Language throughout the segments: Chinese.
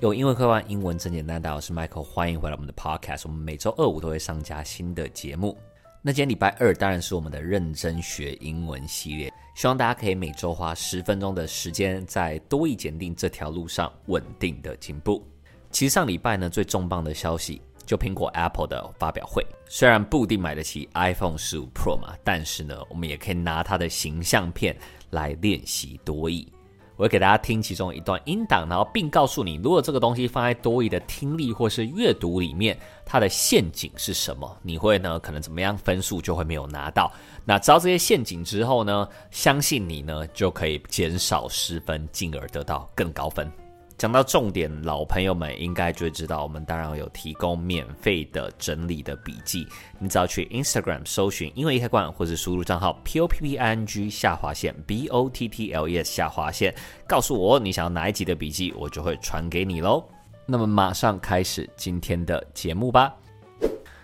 用英文会话，英文真简单。大家好，我是 Michael，欢迎回来我们的 Podcast。我们每周二五都会上架新的节目。那今天礼拜二当然是我们的认真学英文系列，希望大家可以每周花十分钟的时间，在多益检定这条路上稳定的进步。其实上礼拜呢，最重磅的消息就苹果 Apple 的发表会，虽然不一定买得起 iPhone 十五 Pro 嘛，但是呢，我们也可以拿它的形象片来练习多益。我会给大家听其中一段音档，然后并告诉你，如果这个东西放在多益的听力或是阅读里面，它的陷阱是什么？你会呢，可能怎么样分数就会没有拿到。那知道这些陷阱之后呢，相信你呢就可以减少失分，进而得到更高分。讲到重点，老朋友们应该就会知道，我们当然有提供免费的整理的笔记。你只要去 Instagram 搜寻英文易开罐，或者输入账号 p o p p i n g 下划线 b o t t l e s 下划线，告诉我你想要哪一集的笔记，我就会传给你喽。那么马上开始今天的节目吧。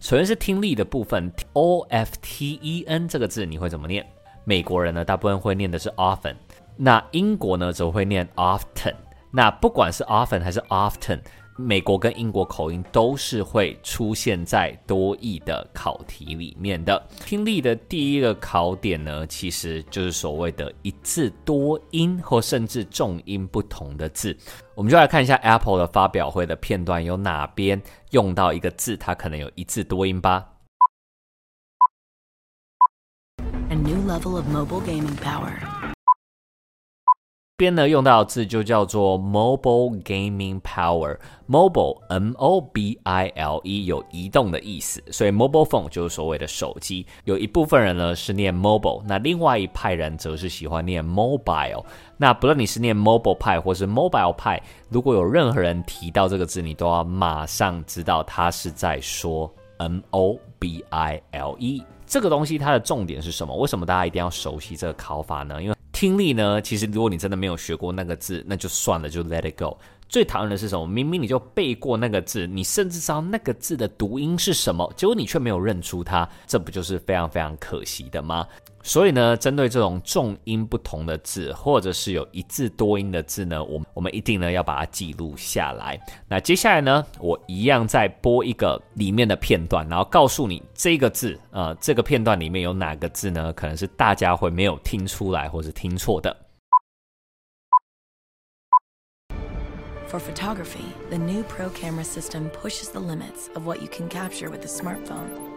首先是听力的部分，o f t e n 这个字你会怎么念？美国人呢，大部分会念的是 often，那英国呢则会念 often。那不管是 often 还是 often，美国跟英国口音都是会出现在多益的考题里面的。听力的第一个考点呢，其实就是所谓的一字多音或甚至重音不同的字。我们就来看一下 Apple 的发表会的片段，有哪边用到一个字，它可能有一字多音吧。A new level of mobile gaming power. 边呢用到的字就叫做 mobile gaming power，mobile m o b i l e 有移动的意思，所以 mobile phone 就是所谓的手机。有一部分人呢是念 mobile，那另外一派人则是喜欢念 mobile。那不论你是念 mobile 派或是 mobile 派，如果有任何人提到这个字，你都要马上知道他是在说 m o b i l e。这个东西它的重点是什么？为什么大家一定要熟悉这个考法呢？因为听力呢，其实如果你真的没有学过那个字，那就算了，就 let it go。最讨厌的是什么？明明你就背过那个字，你甚至知道那个字的读音是什么，结果你却没有认出它，这不就是非常非常可惜的吗？所以呢，针对这种重音不同的字，或者是有一字多音的字呢，我们我们一定呢要把它记录下来。那接下来呢，我一样再播一个里面的片段，然后告诉你这个字，呃，这个片段里面有哪个字呢？可能是大家会没有听出来，或是听错的。For photography, the new Pro camera system pushes the limits of what you can capture with a smartphone.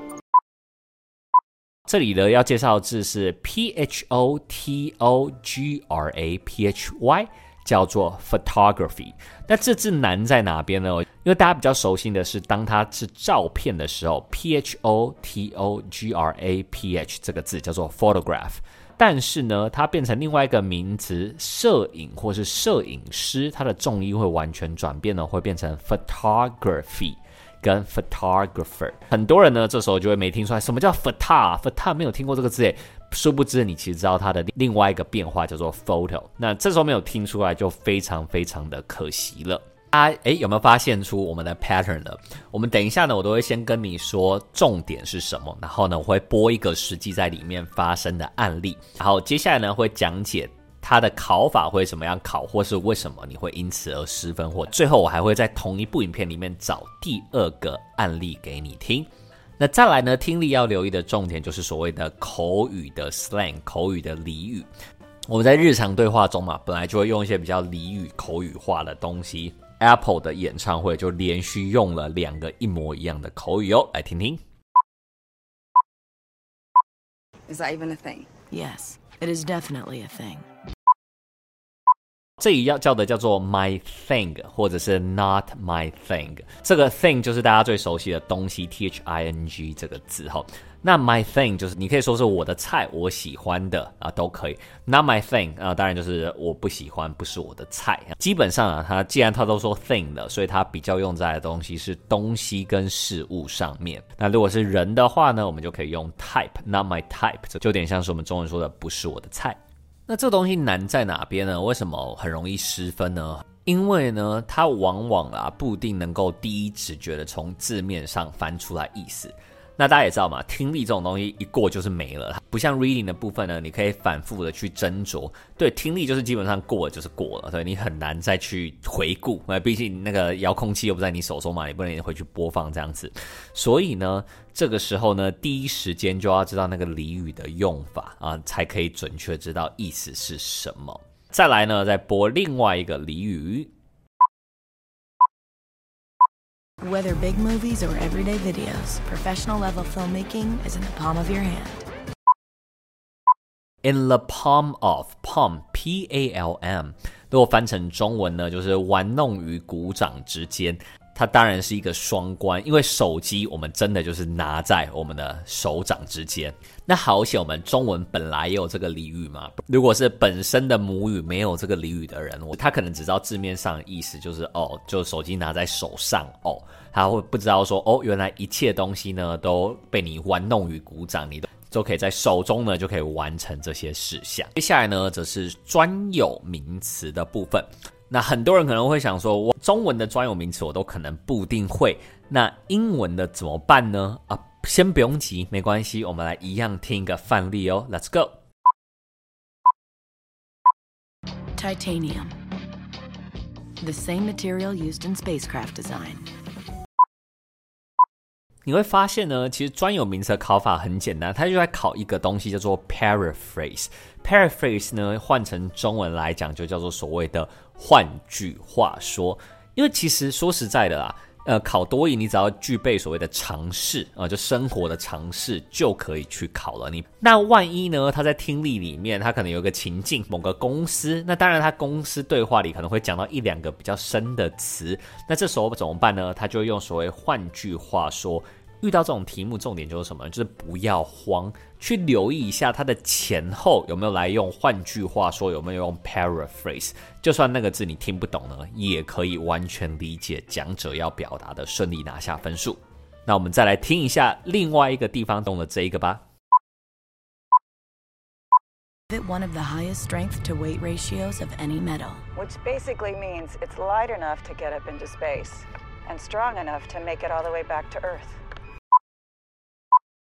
这里呢要介绍的字是 p h o t o g r a p h y，叫做 photography。那这字难在哪边呢？因为大家比较熟悉的是，当它是照片的时候，p h o t o g r a p h 这个字叫做 photograph。但是呢，它变成另外一个名词，摄影或是摄影师，它的重音会完全转变呢，会变成 photography。跟 photographer，很多人呢这时候就会没听出来什么叫 photo，photo 没有听过这个字诶，殊不知你其实知道它的另外一个变化叫做 photo，那这时候没有听出来就非常非常的可惜了。啊，诶，有没有发现出我们的 pattern 呢？我们等一下呢，我都会先跟你说重点是什么，然后呢我会播一个实际在里面发生的案例，然后接下来呢会讲解。它的考法会怎么样考，或是为什么你会因此而失分，或最后我还会在同一部影片里面找第二个案例给你听。那再来呢，听力要留意的重点就是所谓的口语的 slang，口语的俚语。我们在日常对话中嘛，本来就会用一些比较俚语、口语化的东西。Apple 的演唱会就连续用了两个一模一样的口语哦，来听听。Is that even a thing? Yes, it is definitely a thing. 这里要叫的叫做 my thing，或者是 not my thing。这个 thing 就是大家最熟悉的东西，t h i n g 这个字哈。那 my thing 就是你可以说是我的菜，我喜欢的啊都可以。not my thing 啊，当然就是我不喜欢，不是我的菜。基本上啊，它既然它都说 thing 了，所以它比较用在的东西是东西跟事物上面。那如果是人的话呢，我们就可以用 type，not my type，这就有点像是我们中文说的不是我的菜。那这东西难在哪边呢？为什么很容易失分呢？因为呢，它往往啊不一定能够第一直觉的从字面上翻出来意思。那大家也知道嘛，听力这种东西一过就是没了，不像 reading 的部分呢，你可以反复的去斟酌。对，听力就是基本上过了就是过了，所以你很难再去回顾。那毕竟那个遥控器又不在你手中嘛，你不能回去播放这样子。所以呢，这个时候呢，第一时间就要知道那个俚语的用法啊，才可以准确知道意思是什么。再来呢，再播另外一个俚语。Whether big movies or everyday videos, professional level filmmaking is in the palm of your hand. In the palm of palm, P A L M，如果翻成中文呢，就是玩弄于股掌之间。 它当然是一个双关，因为手机我们真的就是拿在我们的手掌之间。那好险，我们中文本来也有这个俚语嘛。如果是本身的母语没有这个俚语的人，他可能只知道字面上的意思，就是哦，就手机拿在手上哦，他会不知道说哦，原来一切东西呢都被你玩弄于股掌，你都都可以在手中呢就可以完成这些事项。接下来呢，则是专有名词的部分。那很多人可能会想说，我中文的专有名词我都可能不一定会，那英文的怎么办呢？啊，先不用急，没关系，我们来一样听一个范例哦。Let's go. Titanium, the same material used in spacecraft design. 你会发现呢，其实专有名词的考法很简单，它就在考一个东西叫做 paraphrase。paraphrase 呢，换成中文来讲就叫做所谓的换句话说。因为其实说实在的啦，呃，考多语你只要具备所谓的常识啊，就生活的常识就可以去考了。你那万一呢，他在听力里面，他可能有个情境，某个公司，那当然他公司对话里可能会讲到一两个比较深的词，那这时候怎么办呢？他就用所谓换句话说。遇到这种题目，重点就是什么？就是不要慌，去留意一下它的前后有没有来用。换句话说，有没有用 paraphrase？就算那个字你听不懂呢，也可以完全理解讲者要表达的，顺利拿下分数。那我们再来听一下另外一个地方动的这一个吧。One of the highest strength to weight ratios of any metal, which basically means it's light enough to get up into space and strong enough to make it all the way back to Earth.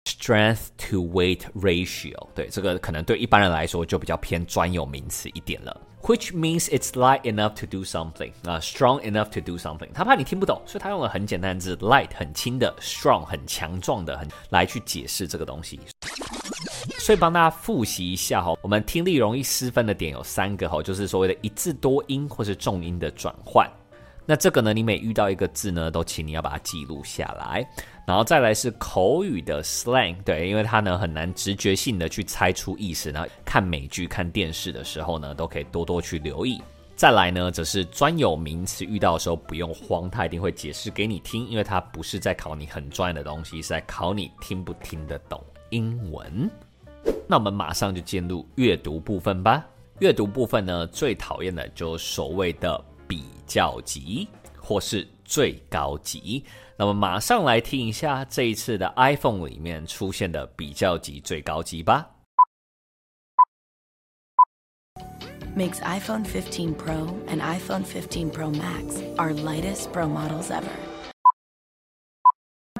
Strength to weight ratio，对，这个可能对一般人来说就比较偏专有名词一点了。Which means it's light enough to do something，啊，strong enough to do something。他怕你听不懂，所以他用了很简单的字，light 很轻的，strong 很强壮的，很来去解释这个东西。所以帮大家复习一下哈，我们听力容易失分的点有三个哈，就是所谓的一字多音或是重音的转换。那这个呢，你每遇到一个字呢，都请你要把它记录下来。然后再来是口语的 slang，对，因为它呢很难直觉性的去猜出意思。然后看美剧、看电视的时候呢，都可以多多去留意。再来呢，则是专有名词，遇到的时候不用慌，它一定会解释给你听，因为它不是在考你很专业的东西，是在考你听不听得懂英文。那我们马上就进入阅读部分吧。阅读部分呢，最讨厌的就是所谓的比较级或是最高级。那么马上来听一下这一次的 iPhone 里面出现的比较级最高级吧。Makes iPhone 15 Pro and iPhone 15 Pro Max our lightest Pro models ever。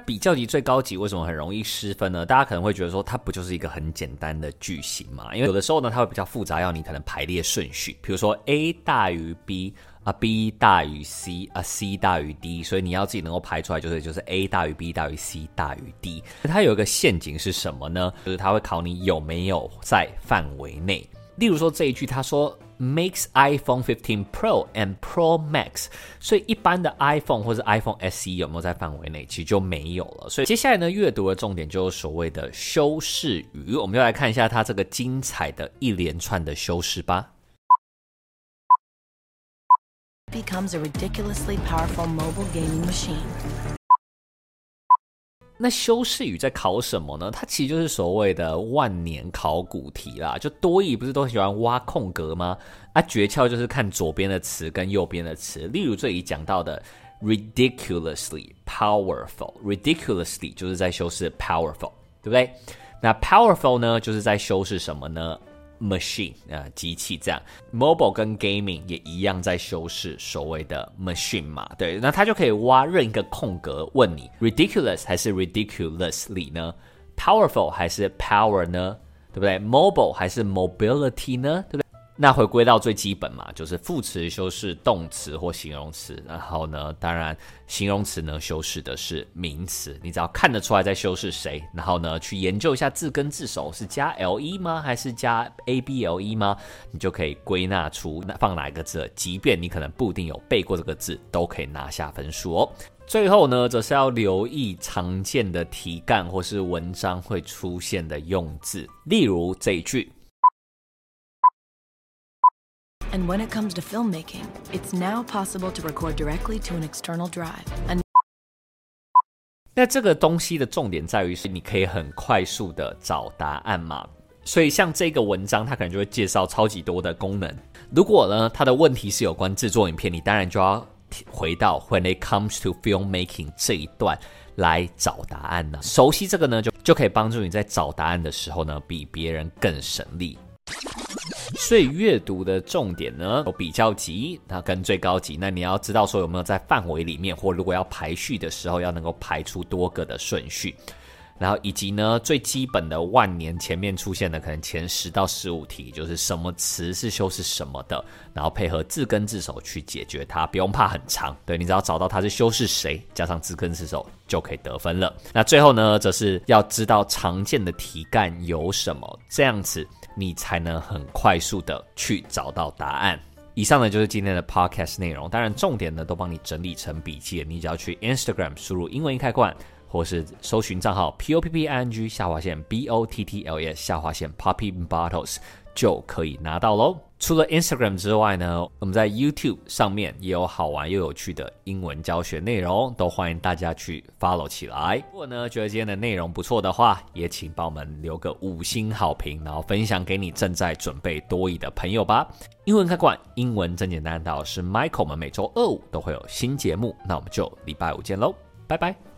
比较级最高级为什么很容易失分呢？大家可能会觉得说它不就是一个很简单的句型嘛？因为有的时候呢，它会比较复杂，要你可能排列顺序，比如说 A 大于 B。啊，B 大于 C，啊，C 大于 D，所以你要自己能够排出来，就是就是 A 大于 B 大于 C 大于 D。它有一个陷阱是什么呢？就是它会考你有没有在范围内。例如说这一句，他说 makes iPhone 15 Pro and Pro Max，所以一般的 iPhone 或者 iPhone SE 有没有在范围内，其实就没有了。所以接下来呢，阅读的重点就是所谓的修饰语，我们就来看一下它这个精彩的一连串的修饰吧。Becomes a ridiculously powerful mobile gaming machine。那修饰语在考什么呢？它其实就是所谓的万年考古题啦。就多义不是都喜欢挖空格吗？啊，诀窍就是看左边的词跟右边的词。例如这里讲到的 ridiculously powerful，ridiculously 就是在修饰 powerful，对不对？那 powerful 呢，就是在修饰什么呢？Machine 呃机器这样。mobile 跟 gaming 也一样在修饰所谓的 machine 嘛，对，那它就可以挖任一个空格问你 ridiculous 还是 ridiculously 呢？powerful 还是 power 呢？对不对？mobile 还是 mobility 呢？对不对？那回归到最基本嘛，就是副词修饰动词或形容词，然后呢，当然形容词呢修饰的是名词，你只要看得出来在修饰谁，然后呢去研究一下字根字首是加 le 吗，还是加 able 吗？你就可以归纳出放哪一个字，即便你可能不一定有背过这个字，都可以拿下分数哦。最后呢，则是要留意常见的题干或是文章会出现的用字，例如这一句。And when it comes to filmmaking, it's now possible to record directly to an external drive. 那这个东西的重点在于是，你可以很快速的找答案嘛。所以像这个文章，它可能就会介绍超级多的功能。如果呢，它的问题是有关制作影片，你当然就要回到 When it comes to filmmaking 这一段来找答案呢。熟悉这个呢，就就可以帮助你在找答案的时候呢，比别人更省力。所以阅读的重点呢，有比较级，那跟最高级。那你要知道说有没有在范围里面，或如果要排序的时候，要能够排出多个的顺序。然后以及呢，最基本的万年前面出现的可能前十到十五题，就是什么词是修饰什么的，然后配合字根字首去解决它，不用怕很长。对，你只要找到它是修饰谁，加上字根字首就可以得分了。那最后呢，则是要知道常见的题干有什么，这样子你才能很快速的去找到答案。以上呢就是今天的 podcast 内容，当然重点呢都帮你整理成笔记，你只要去 Instagram 输入英文开罐。或是搜寻账号 p o p p i n g 下划线 b o t t l s 下划线 popping bottles 就可以拿到喽。除了 Instagram 之外呢，我们在 YouTube 上面也有好玩又有趣的英文教学内容，都欢迎大家去 follow 起来。如果呢觉得今天的内容不错的话，也请帮我们留个五星好评，然后分享给你正在准备多益的朋友吧。英文开馆，英文真简单。我是 Michael，我们每周二五都会有新节目，那我们就礼拜五见喽，拜拜。